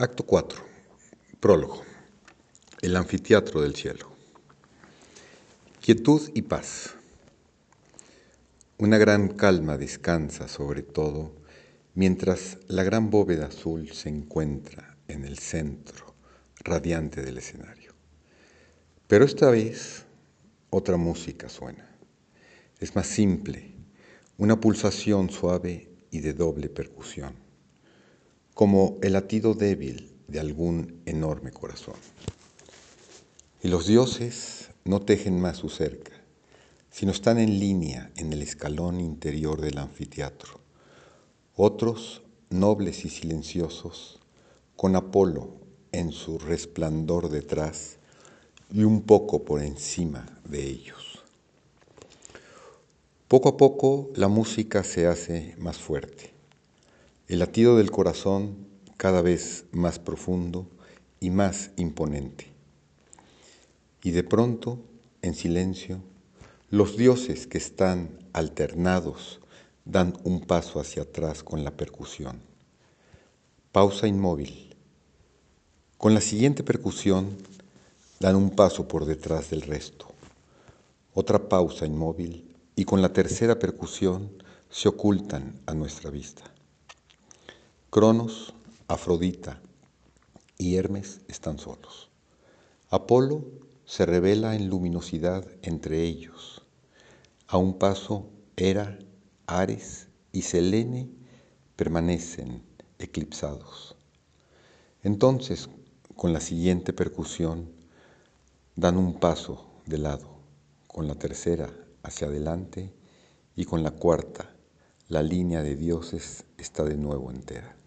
Acto 4. Prólogo. El anfiteatro del cielo. Quietud y paz. Una gran calma descansa sobre todo mientras la gran bóveda azul se encuentra en el centro radiante del escenario. Pero esta vez otra música suena. Es más simple, una pulsación suave y de doble percusión, como el latido débil de algún enorme corazón. Y los dioses no tejen más su cerca, sino están en línea en el escalón interior del anfiteatro. Otros, nobles y silenciosos, con Apolo en su resplandor detrás y un poco por encima de ellos. Poco a poco la música se hace más fuerte, el latido del corazón cada vez más profundo y más imponente. Y de pronto, en silencio, los dioses que están alternados dan un paso hacia atrás con la percusión. Pausa inmóvil. Con la siguiente percusión dan un paso por detrás del resto. Otra pausa inmóvil y con la tercera percusión se ocultan a nuestra vista. Cronos, Afrodita y Hermes están solos. Apolo se revela en luminosidad entre ellos. A un paso, Hera, Ares y Selene permanecen eclipsados. Entonces, con la siguiente percusión, dan un paso de lado, con la tercera hacia adelante y con la cuarta, la línea de dioses está de nuevo entera.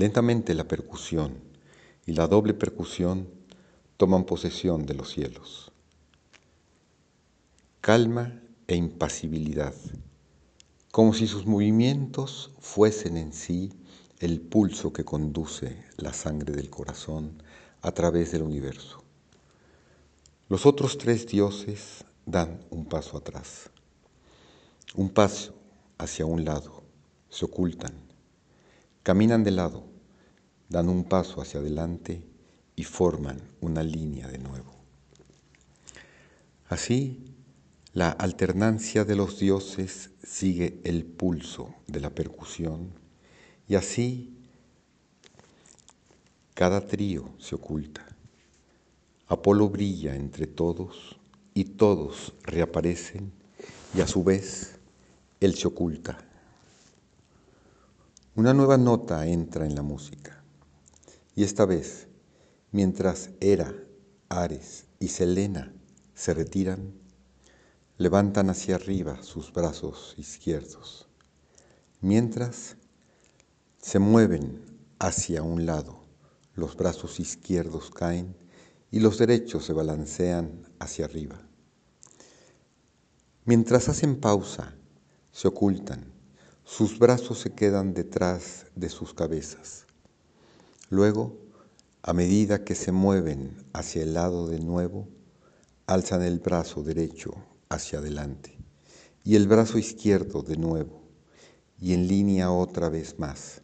Lentamente la percusión y la doble percusión toman posesión de los cielos. Calma e impasibilidad, como si sus movimientos fuesen en sí el pulso que conduce la sangre del corazón a través del universo. Los otros tres dioses dan un paso atrás, un paso hacia un lado, se ocultan, caminan de lado, dan un paso hacia adelante y forman una línea de nuevo. Así, la alternancia de los dioses sigue el pulso de la percusión y así cada trío se oculta. Apolo brilla entre todos y todos reaparecen y a su vez él se oculta. Una nueva nota entra en la música y esta vez, mientras Hera, Ares y Selena se retiran, levantan hacia arriba sus brazos izquierdos, mientras se mueven hacia un lado, los brazos izquierdos caen y los derechos se balancean hacia arriba. Mientras hacen pausa, se ocultan, sus brazos se quedan detrás de sus cabezas. Luego, a medida que se mueven hacia el lado de nuevo, alzan el brazo derecho hacia adelante y el brazo izquierdo de nuevo y en línea otra vez más.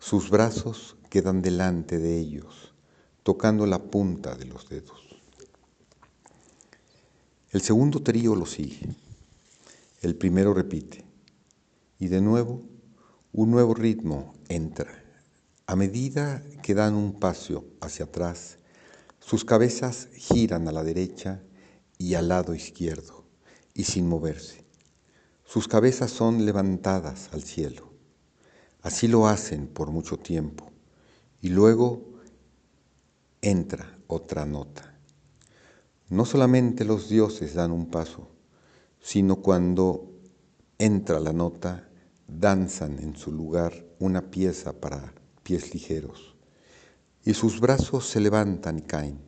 Sus brazos quedan delante de ellos tocando la punta de los dedos. El segundo trío lo sigue. El primero repite. Y de nuevo, un nuevo ritmo entra. A medida que dan un paso hacia atrás, sus cabezas giran a la derecha y al lado izquierdo, y sin moverse. Sus cabezas son levantadas al cielo. Así lo hacen por mucho tiempo. Y luego entra otra nota. No solamente los dioses dan un paso, sino cuando entra la nota, danzan en su lugar una pieza para pies ligeros, y sus brazos se levantan y caen,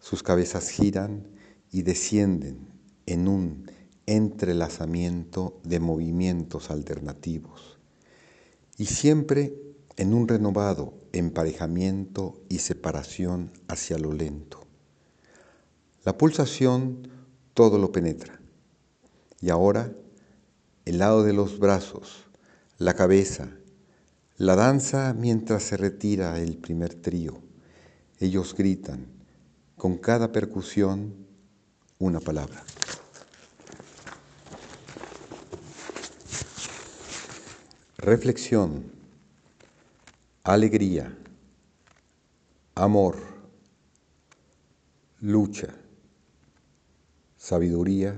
sus cabezas giran y descienden en un entrelazamiento de movimientos alternativos, y siempre en un renovado emparejamiento y separación hacia lo lento. La pulsación todo lo penetra. Y ahora el lado de los brazos, la cabeza, La danza mientras se retira el primer trío. Ellos gritan, con cada percusión, una palabra. Reflexión, alegría, amor, lucha, sabiduría,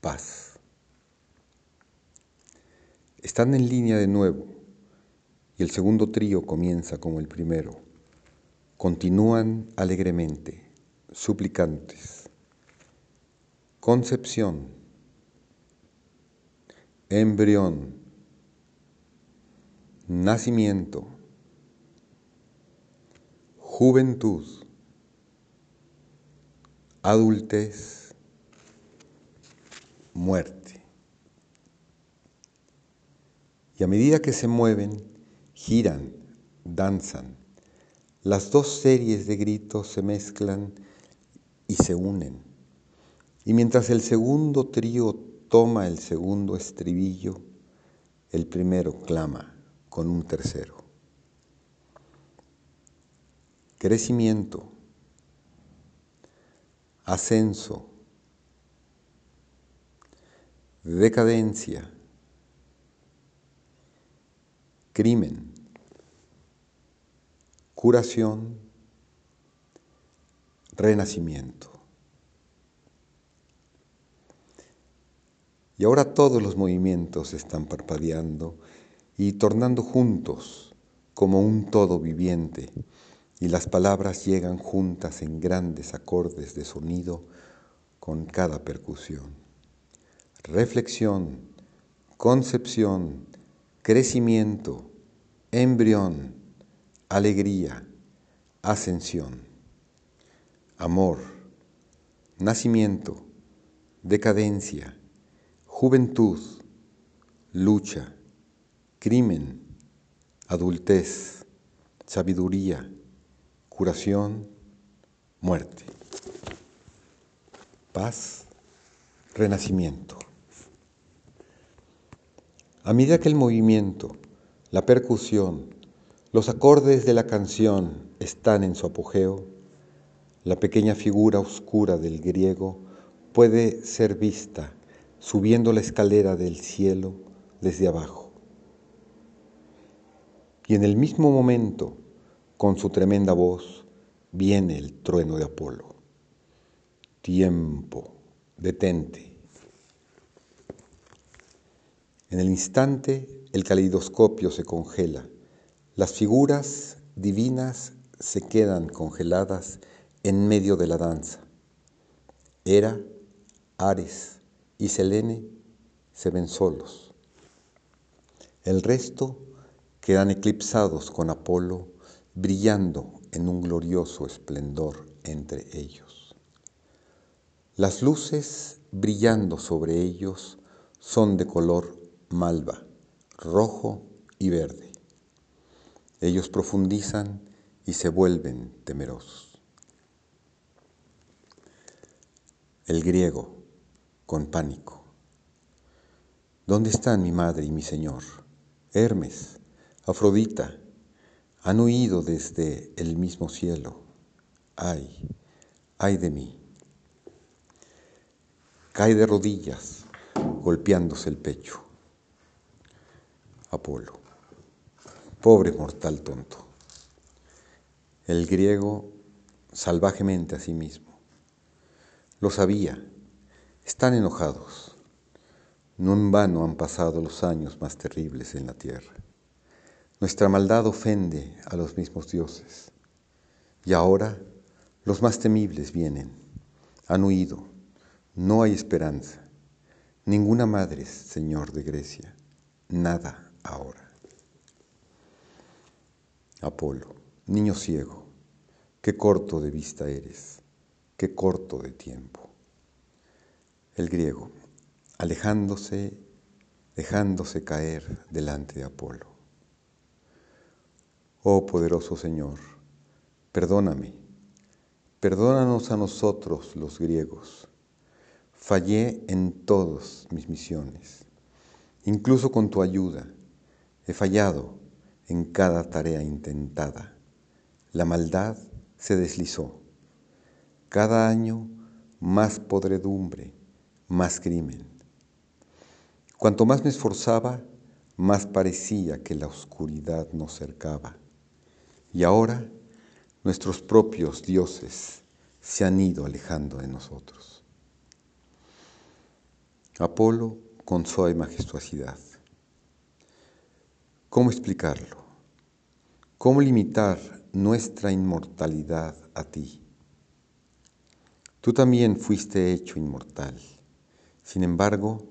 paz. Están en línea de nuevo y el segundo trío comienza como el primero. Continúan alegremente, suplicantes. Concepción, embrión, nacimiento, juventud, adultez, muerte. Y a medida que se mueven, giran, danzan, las dos series de gritos se mezclan y se unen. Y mientras el segundo trío toma el segundo estribillo, el primero clama con un tercero. Crecimiento, ascenso, decadencia, crimen, curación, renacimiento. Y ahora todos los movimientos están parpadeando y tornando juntos como un todo viviente, y las palabras llegan juntas en grandes acordes de sonido con cada percusión. Reflexión, concepción, crecimiento, embrión, alegría, ascensión, amor, nacimiento, decadencia, juventud, lucha, crimen, adultez, sabiduría, curación, muerte, paz, renacimiento. A medida que el movimiento, la percusión, los acordes de la canción están en su apogeo, la pequeña figura oscura del griego puede ser vista subiendo la escalera del cielo desde abajo. Y en el mismo momento, con su tremenda voz, viene el trueno de Apolo. Tiempo, detente. En el instante, el caleidoscopio se congela. Las figuras divinas se quedan congeladas en medio de la danza. Hera, Ares, y Selene se ven solos. El resto quedan eclipsados con Apolo brillando en un glorioso esplendor entre ellos. Las luces brillando sobre ellos son de color malva, rojo y verde. Ellos profundizan y se vuelven temerosos. El griego con pánico. ¿Dónde están mi madre y mi señor? Hermes, Afrodita, han huido desde el mismo cielo. Ay, ay de mí. Cae de rodillas, golpeándose el pecho. Apolo, pobre mortal tonto. El griego salvajemente a sí mismo. Lo sabía están enojados. No en vano han pasado los años más terribles en la tierra. Nuestra maldad ofende a los mismos dioses. Y ahora los más temibles vienen. Han huido. No hay esperanza. Ninguna madre, Señor de Grecia. Nada ahora. Apolo, niño ciego, qué corto de vista eres, qué corto de tiempo el griego, alejándose, dejándose caer delante de Apolo. Oh poderoso Señor, perdóname, perdónanos a nosotros los griegos. Fallé en todas mis misiones, incluso con tu ayuda, He fallado en cada tarea intentada. La maldad se deslizó. Cada año más podredumbre, más crimen. Cuanto más me esforzaba, más parecía que la oscuridad nos cercaba. Y ahora nuestros propios dioses se han ido alejando de nosotros. Apolo con y majestuosidad. ¿Cómo explicarlo? ¿Cómo limitar nuestra inmortalidad a ti? Tú también fuiste hecho inmortal. Sin embargo,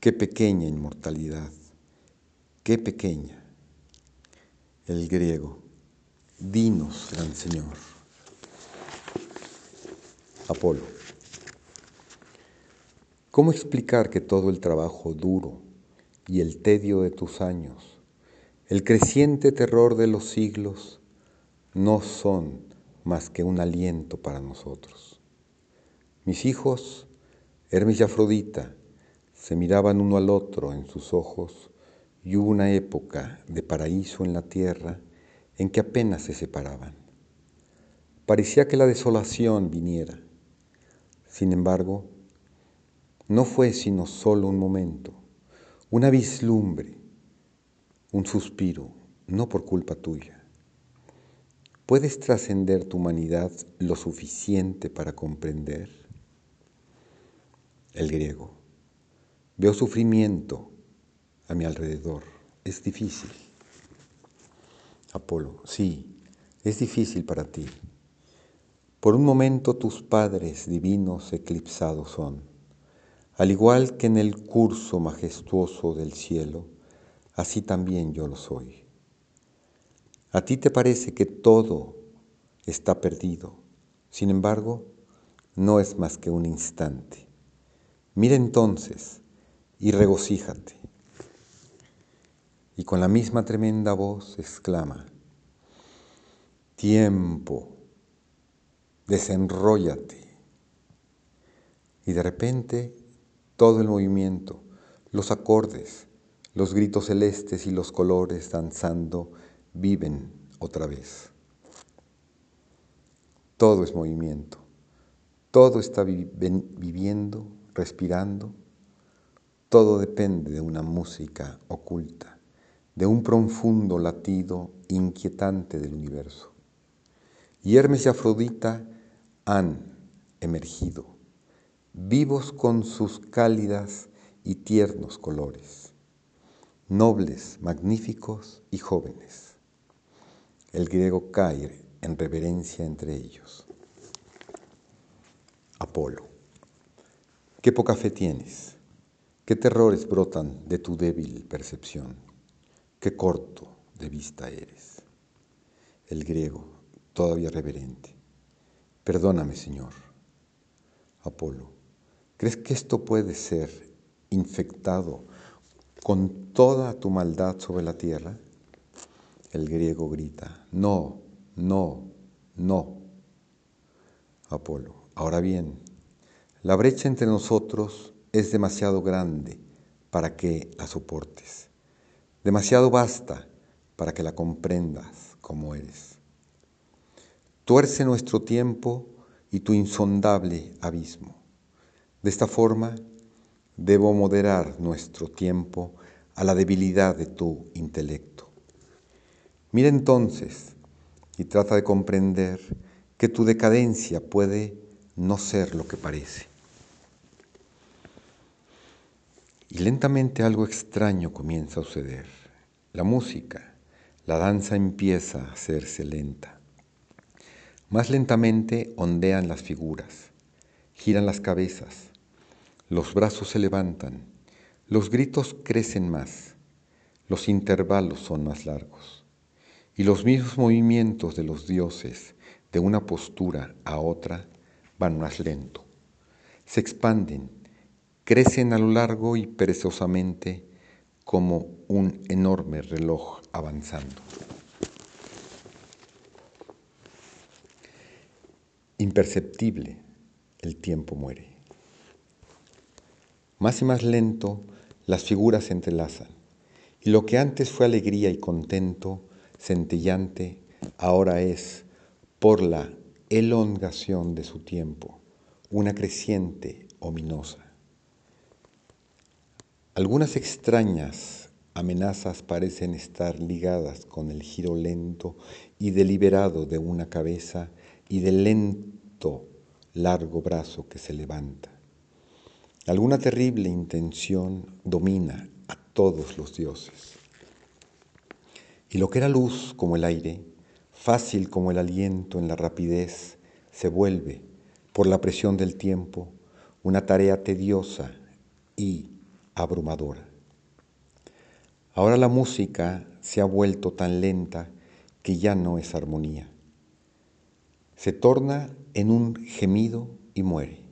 qué pequeña inmortalidad, qué pequeña. El griego, dinos, gran Señor. Apolo. ¿Cómo explicar que todo el trabajo duro y el tedio de tus años, el creciente terror de los siglos, no son más que un aliento para nosotros? Mis hijos, Hermes y Afrodita, se miraban uno al otro en sus ojos y hubo una época de paraíso en la tierra en que apenas se separaban. Parecía que la desolación viniera. Sin embargo, no fue sino solo un momento, una vislumbre, un suspiro, no por culpa tuya. ¿Puedes trascender tu humanidad lo suficiente para comprender? El griego. Veo sufrimiento a mi alrededor. Es difícil. Apolo, sí, es difícil para ti. Por un momento tus padres divinos eclipsados son al igual que en el curso majestuoso del cielo, así también yo lo soy. A ti te parece que todo está perdido, sin embargo, no es más que un instante. Mira entonces y regocíjate. Y con la misma tremenda voz exclama, tiempo, desenróllate. Y de repente todo el movimiento, los acordes, los gritos celestes y los colores danzando viven otra vez. Todo es movimiento, todo está viviendo, respirando, todo depende de una música oculta, de un profundo latido inquietante del universo. Y Hermes y Afrodita han emergido vivos con sus cálidas y tiernos colores, nobles, magníficos y jóvenes. El griego cae en reverencia entre ellos. Apolo, qué poca fe tienes, qué terrores brotan de tu débil percepción, qué corto de vista eres. El griego, todavía reverente, perdóname, Señor. Apolo, ¿Crees que esto puede ser infectado con toda tu maldad sobre la tierra? El griego grita, no, no, no. Apolo, ahora bien, la brecha entre nosotros es demasiado grande para que la soportes, demasiado vasta para que la comprendas como eres. Tuerce nuestro tiempo y tu insondable abismo. De esta forma, debo moderar nuestro tiempo a la debilidad de tu intelecto. Mira entonces y trata de comprender que tu decadencia puede no ser lo que parece. Y lentamente algo extraño comienza a suceder. La música, la danza empieza a hacerse lenta. Más lentamente ondean las figuras, giran las cabezas, los brazos se levantan, los gritos crecen más, los intervalos son más largos, y los mismos movimientos de los dioses de una postura a otra van más lento. Se expanden, crecen a lo largo y perezosamente como un enorme reloj avanzando. Imperceptible, el tiempo muere. Más y más lento, las figuras se entrelazan Y lo que antes fue alegría y contento, centellante, ahora es, por la elongación de su tiempo, una creciente ominosa. Algunas extrañas amenazas parecen estar ligadas con el giro lento y deliberado de una cabeza y del lento largo brazo que se levanta. Alguna terrible intención domina a todos los dioses. Y lo que era luz como el aire, fácil como el aliento en la rapidez, se vuelve, por la presión del tiempo, una tarea tediosa y abrumadora. Ahora la música se ha vuelto tan lenta que ya no es armonía. Se torna en un gemido y muere.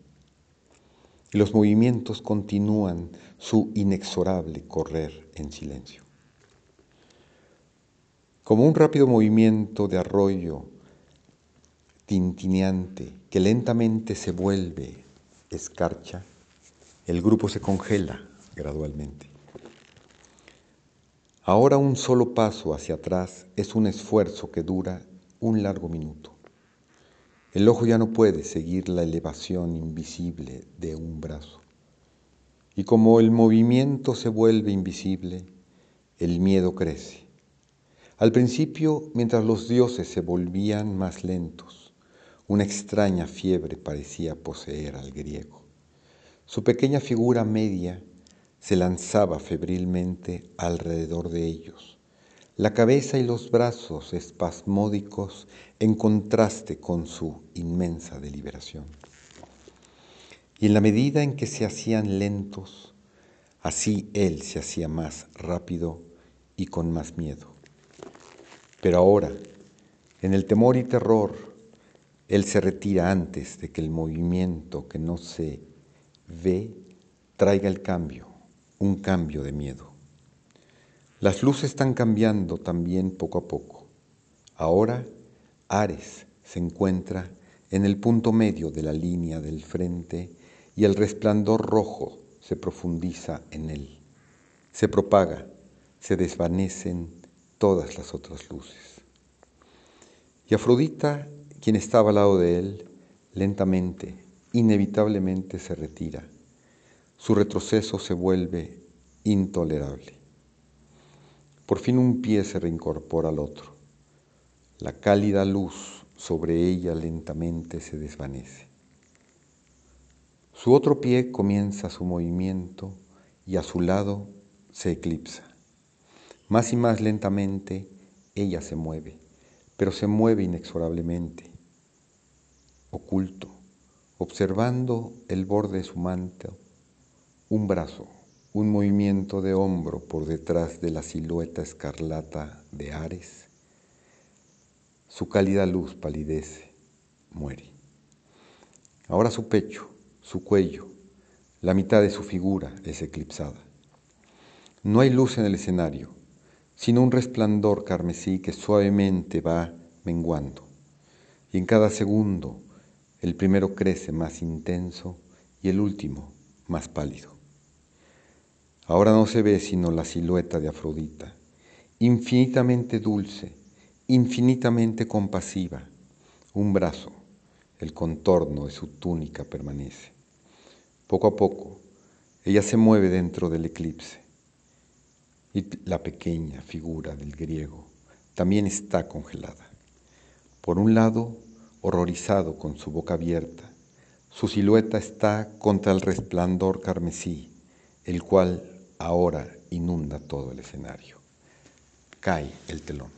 Y los movimientos continúan su inexorable correr en silencio. Como un rápido movimiento de arroyo tintineante que lentamente se vuelve escarcha, el grupo se congela gradualmente. Ahora un solo paso hacia atrás es un esfuerzo que dura un largo minuto. El ojo ya no puede seguir la elevación invisible de un brazo. Y como el movimiento se vuelve invisible, el miedo crece. Al principio, mientras los dioses se volvían más lentos, una extraña fiebre parecía poseer al griego. Su pequeña figura media se lanzaba febrilmente alrededor de ellos la cabeza y los brazos espasmódicos en contraste con su inmensa deliberación. Y en la medida en que se hacían lentos, así él se hacía más rápido y con más miedo. Pero ahora, en el temor y terror, él se retira antes de que el movimiento que no se ve traiga el cambio, un cambio de miedo. Las luces están cambiando también poco a poco. Ahora Ares se encuentra en el punto medio de la línea del frente y el resplandor rojo se profundiza en él. Se propaga, se desvanecen todas las otras luces. Y Afrodita, quien estaba al lado de él, lentamente, inevitablemente se retira. Su retroceso se vuelve intolerable. Por fin un pie se reincorpora al otro. La cálida luz sobre ella lentamente se desvanece. Su otro pie comienza su movimiento y a su lado se eclipsa. Más y más lentamente ella se mueve, pero se mueve inexorablemente, oculto, observando el borde de su manto, un brazo un movimiento de hombro por detrás de la silueta escarlata de Ares, su cálida luz palidece, muere. Ahora su pecho, su cuello, la mitad de su figura es eclipsada. No hay luz en el escenario, sino un resplandor carmesí que suavemente va menguando. Y en cada segundo el primero crece más intenso y el último más pálido. Ahora no se ve sino la silueta de Afrodita, infinitamente dulce, infinitamente compasiva. Un brazo, el contorno de su túnica permanece. Poco a poco, ella se mueve dentro del eclipse y la pequeña figura del griego también está congelada. Por un lado, horrorizado con su boca abierta, su silueta está contra el resplandor carmesí, el cual ahora inunda todo el escenario. Cae el telón.